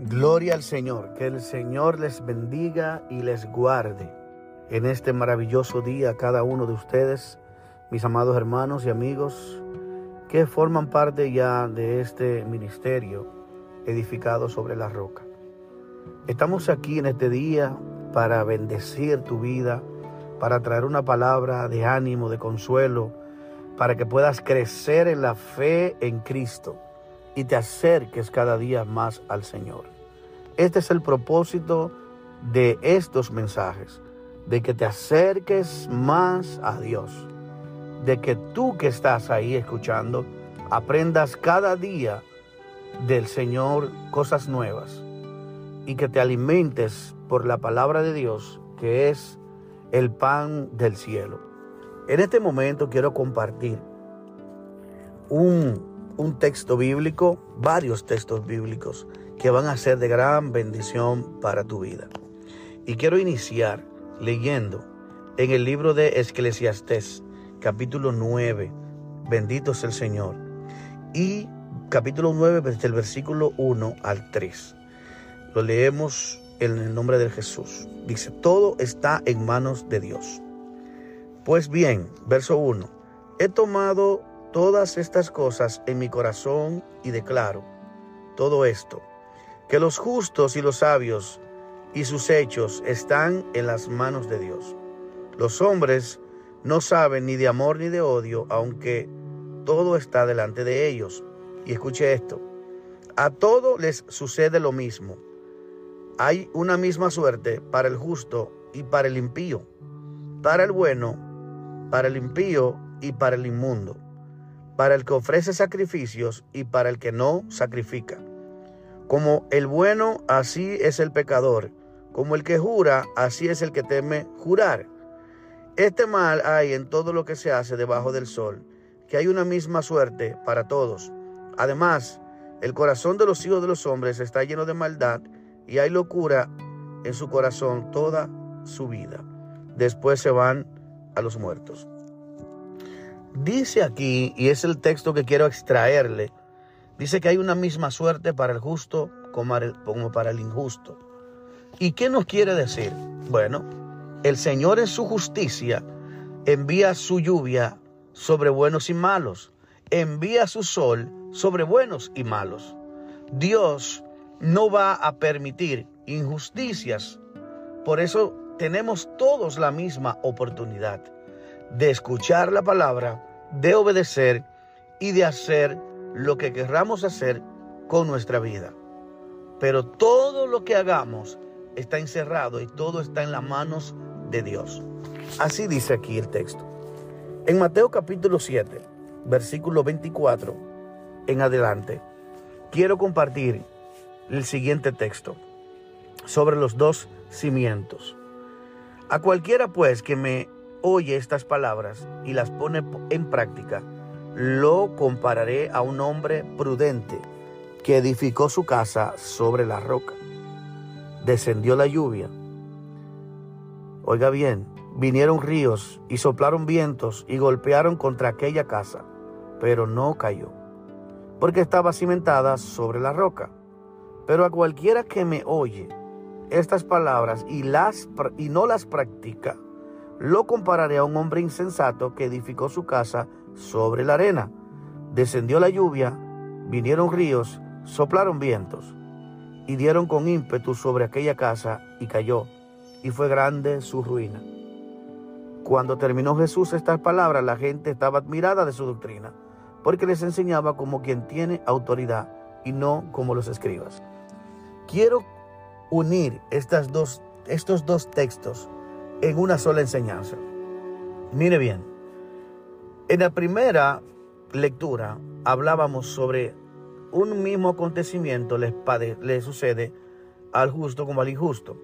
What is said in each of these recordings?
Gloria al Señor, que el Señor les bendiga y les guarde en este maravilloso día cada uno de ustedes, mis amados hermanos y amigos que forman parte ya de este ministerio edificado sobre la roca. Estamos aquí en este día para bendecir tu vida, para traer una palabra de ánimo, de consuelo, para que puedas crecer en la fe en Cristo y te acerques cada día más al Señor. Este es el propósito de estos mensajes, de que te acerques más a Dios, de que tú que estás ahí escuchando, aprendas cada día del Señor cosas nuevas y que te alimentes por la palabra de Dios, que es el pan del cielo. En este momento quiero compartir un un texto bíblico, varios textos bíblicos que van a ser de gran bendición para tu vida. Y quiero iniciar leyendo en el libro de Eclesiastés, capítulo 9, bendito es el Señor, y capítulo 9 desde el versículo 1 al 3. Lo leemos en el nombre de Jesús. Dice, todo está en manos de Dios. Pues bien, verso 1, he tomado todas estas cosas en mi corazón y declaro todo esto, que los justos y los sabios y sus hechos están en las manos de Dios. Los hombres no saben ni de amor ni de odio, aunque todo está delante de ellos. Y escuche esto, a todo les sucede lo mismo. Hay una misma suerte para el justo y para el impío, para el bueno, para el impío y para el inmundo para el que ofrece sacrificios y para el que no sacrifica. Como el bueno, así es el pecador. Como el que jura, así es el que teme jurar. Este mal hay en todo lo que se hace debajo del sol, que hay una misma suerte para todos. Además, el corazón de los hijos de los hombres está lleno de maldad y hay locura en su corazón toda su vida. Después se van a los muertos. Dice aquí, y es el texto que quiero extraerle, dice que hay una misma suerte para el justo como para el injusto. ¿Y qué nos quiere decir? Bueno, el Señor en su justicia envía su lluvia sobre buenos y malos, envía su sol sobre buenos y malos. Dios no va a permitir injusticias. Por eso tenemos todos la misma oportunidad de escuchar la palabra de obedecer y de hacer lo que querramos hacer con nuestra vida. Pero todo lo que hagamos está encerrado y todo está en las manos de Dios. Así dice aquí el texto. En Mateo capítulo 7, versículo 24 en adelante, quiero compartir el siguiente texto sobre los dos cimientos. A cualquiera pues que me oye estas palabras y las pone en práctica, lo compararé a un hombre prudente que edificó su casa sobre la roca. Descendió la lluvia. Oiga bien, vinieron ríos y soplaron vientos y golpearon contra aquella casa, pero no cayó, porque estaba cimentada sobre la roca. Pero a cualquiera que me oye estas palabras y, las, y no las practica, lo compararé a un hombre insensato que edificó su casa sobre la arena. Descendió la lluvia, vinieron ríos, soplaron vientos, y dieron con ímpetu sobre aquella casa y cayó, y fue grande su ruina. Cuando terminó Jesús estas palabras, la gente estaba admirada de su doctrina, porque les enseñaba como quien tiene autoridad y no como los escribas. Quiero unir estas dos, estos dos textos en una sola enseñanza. Mire bien, en la primera lectura hablábamos sobre un mismo acontecimiento le, le sucede al justo como al injusto.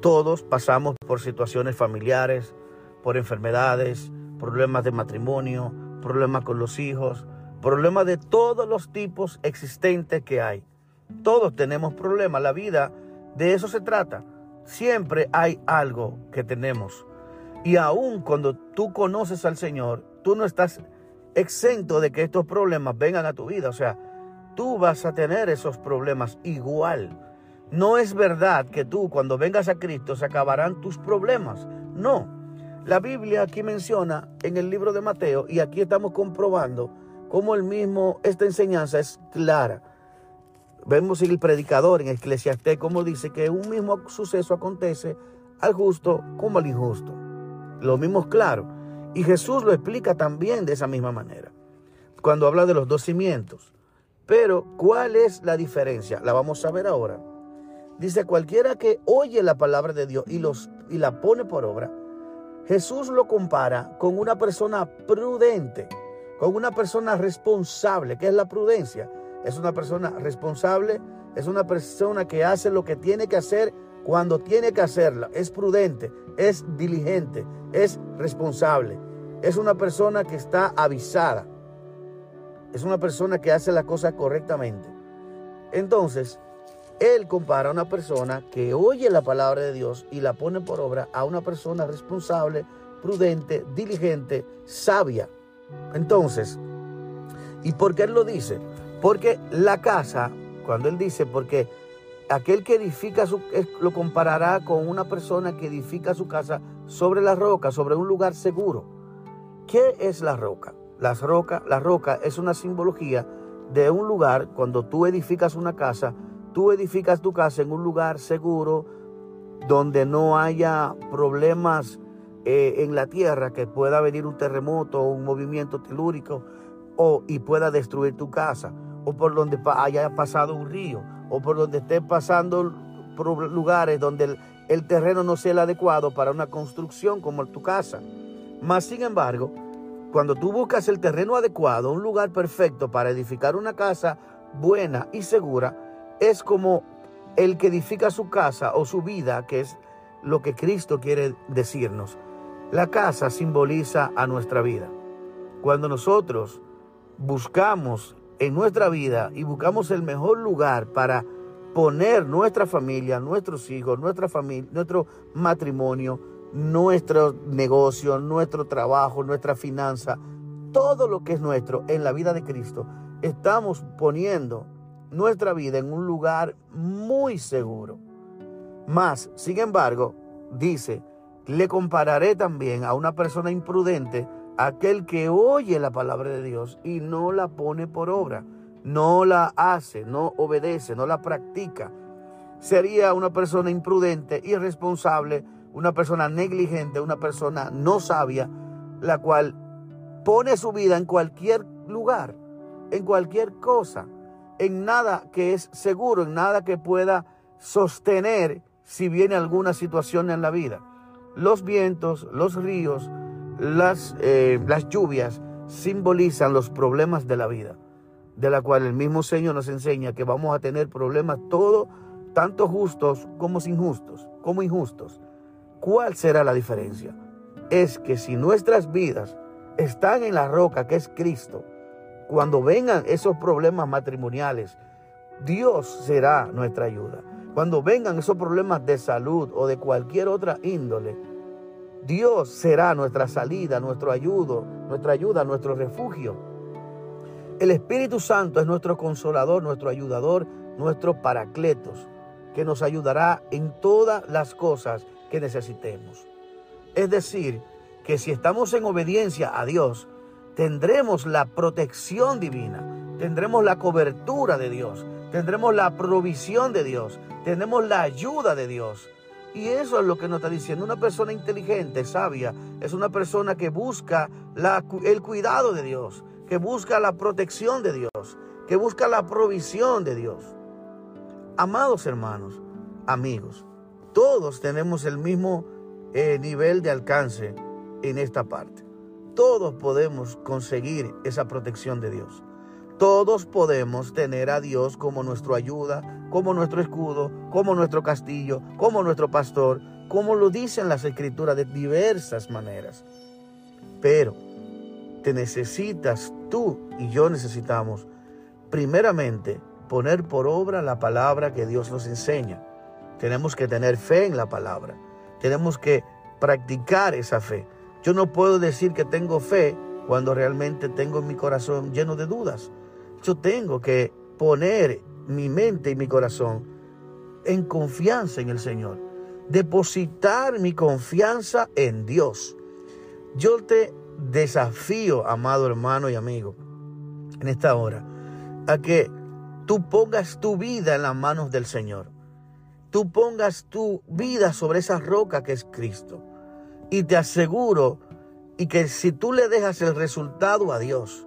Todos pasamos por situaciones familiares, por enfermedades, problemas de matrimonio, problemas con los hijos, problemas de todos los tipos existentes que hay. Todos tenemos problemas. La vida de eso se trata. Siempre hay algo que tenemos. Y aun cuando tú conoces al Señor, tú no estás exento de que estos problemas vengan a tu vida. O sea, tú vas a tener esos problemas igual. No es verdad que tú cuando vengas a Cristo se acabarán tus problemas. No. La Biblia aquí menciona en el libro de Mateo y aquí estamos comprobando cómo el mismo, esta enseñanza es clara. Vemos el predicador en Eclesiastés como dice que un mismo suceso acontece al justo como al injusto. Lo mismo es claro. Y Jesús lo explica también de esa misma manera. Cuando habla de los dos cimientos. Pero, ¿cuál es la diferencia? La vamos a ver ahora. Dice, cualquiera que oye la palabra de Dios y, los, y la pone por obra, Jesús lo compara con una persona prudente, con una persona responsable. ¿Qué es la prudencia? Es una persona responsable, es una persona que hace lo que tiene que hacer cuando tiene que hacerla. Es prudente, es diligente, es responsable. Es una persona que está avisada es una persona que hace la cosa correctamente. Entonces, él compara a una persona que oye la palabra de Dios y la pone por obra a una persona responsable, prudente, diligente, sabia. Entonces, ¿y por qué él lo dice? Porque la casa, cuando él dice, porque aquel que edifica su, lo comparará con una persona que edifica su casa sobre la roca, sobre un lugar seguro. ¿Qué es la roca? Las la roca es una simbología de un lugar, cuando tú edificas una casa, tú edificas tu casa en un lugar seguro, donde no haya problemas eh, en la tierra, que pueda venir un terremoto o un movimiento telúrico o, y pueda destruir tu casa, o por donde haya pasado un río, o por donde esté pasando lugares donde el, el terreno no sea el adecuado para una construcción como tu casa. Mas, sin embargo, cuando tú buscas el terreno adecuado, un lugar perfecto para edificar una casa buena y segura, es como el que edifica su casa o su vida, que es lo que Cristo quiere decirnos. La casa simboliza a nuestra vida. Cuando nosotros buscamos en nuestra vida y buscamos el mejor lugar para poner nuestra familia, nuestros hijos, nuestra familia, nuestro matrimonio, nuestro negocio, nuestro trabajo, nuestra finanza, todo lo que es nuestro en la vida de Cristo, estamos poniendo nuestra vida en un lugar muy seguro. Más, sin embargo, dice, le compararé también a una persona imprudente, aquel que oye la palabra de Dios y no la pone por obra, no la hace, no obedece, no la practica. Sería una persona imprudente, irresponsable, una persona negligente, una persona no sabia, la cual pone su vida en cualquier lugar, en cualquier cosa, en nada que es seguro, en nada que pueda sostener si viene alguna situación en la vida. Los vientos, los ríos, las, eh, las lluvias simbolizan los problemas de la vida, de la cual el mismo Señor nos enseña que vamos a tener problemas todos, tanto justos como injustos, como injustos. ¿Cuál será la diferencia? Es que si nuestras vidas están en la roca que es Cristo, cuando vengan esos problemas matrimoniales, Dios será nuestra ayuda. Cuando vengan esos problemas de salud o de cualquier otra índole, Dios será nuestra salida, nuestro ayudo, nuestra ayuda, nuestro refugio. El Espíritu Santo es nuestro consolador, nuestro ayudador, nuestro paracletos, que nos ayudará en todas las cosas que necesitemos. Es decir, que si estamos en obediencia a Dios, tendremos la protección divina, tendremos la cobertura de Dios, tendremos la provisión de Dios, tendremos la ayuda de Dios. Y eso es lo que nos está diciendo. Una persona inteligente, sabia, es una persona que busca el cuidado de Dios, que busca la protección de Dios, que busca la provisión de Dios. Amados hermanos, amigos, todos tenemos el mismo eh, nivel de alcance en esta parte. Todos podemos conseguir esa protección de Dios. Todos podemos tener a Dios como nuestra ayuda, como nuestro escudo, como nuestro castillo, como nuestro pastor, como lo dicen las escrituras de diversas maneras. Pero te necesitas, tú y yo necesitamos, primeramente, poner por obra la palabra que Dios nos enseña. Tenemos que tener fe en la palabra. Tenemos que practicar esa fe. Yo no puedo decir que tengo fe cuando realmente tengo mi corazón lleno de dudas. Yo tengo que poner mi mente y mi corazón en confianza en el Señor. Depositar mi confianza en Dios. Yo te desafío, amado hermano y amigo, en esta hora, a que tú pongas tu vida en las manos del Señor. Tú pongas tu vida sobre esa roca que es Cristo. Y te aseguro y que si tú le dejas el resultado a Dios,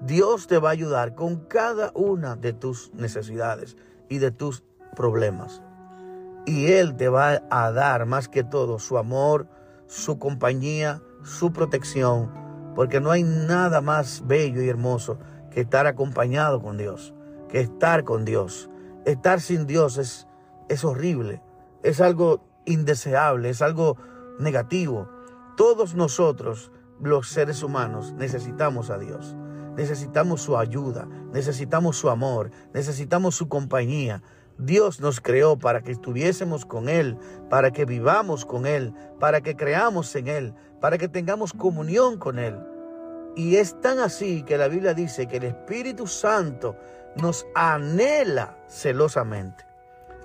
Dios te va a ayudar con cada una de tus necesidades y de tus problemas. Y Él te va a dar más que todo su amor, su compañía, su protección, porque no hay nada más bello y hermoso que estar acompañado con Dios, que estar con Dios. Estar sin Dios es, es horrible, es algo indeseable, es algo negativo. Todos nosotros, los seres humanos, necesitamos a Dios. Necesitamos su ayuda, necesitamos su amor, necesitamos su compañía. Dios nos creó para que estuviésemos con Él, para que vivamos con Él, para que creamos en Él, para que tengamos comunión con Él. Y es tan así que la Biblia dice que el Espíritu Santo nos anhela celosamente.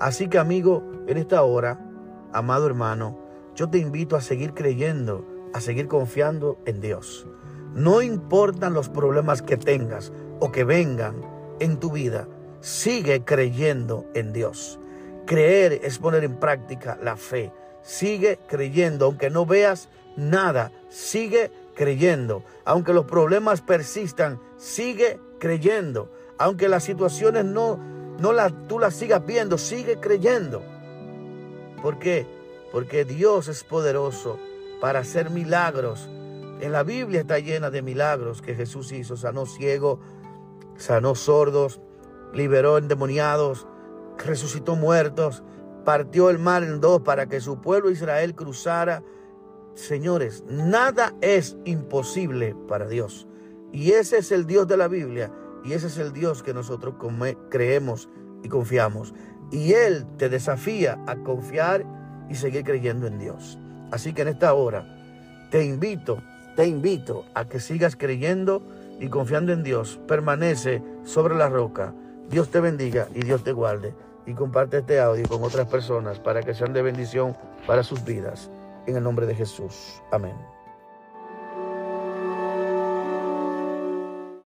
Así que amigo, en esta hora, amado hermano, yo te invito a seguir creyendo, a seguir confiando en Dios. No importan los problemas que tengas o que vengan en tu vida, sigue creyendo en Dios. Creer es poner en práctica la fe. Sigue creyendo, aunque no veas nada, sigue creyendo. Aunque los problemas persistan, sigue creyendo. Aunque las situaciones no, no la, tú las sigas viendo, sigue creyendo. ¿Por qué? Porque Dios es poderoso para hacer milagros en la Biblia está llena de milagros que Jesús hizo. Sanó ciegos, sanó sordos, liberó endemoniados, resucitó muertos, partió el mar en dos para que su pueblo Israel cruzara. Señores, nada es imposible para Dios. Y ese es el Dios de la Biblia. Y ese es el Dios que nosotros creemos y confiamos. Y Él te desafía a confiar y seguir creyendo en Dios. Así que en esta hora te invito te invito a que sigas creyendo y confiando en Dios. Permanece sobre la roca. Dios te bendiga y Dios te guarde. Y comparte este audio con otras personas para que sean de bendición para sus vidas. En el nombre de Jesús. Amén.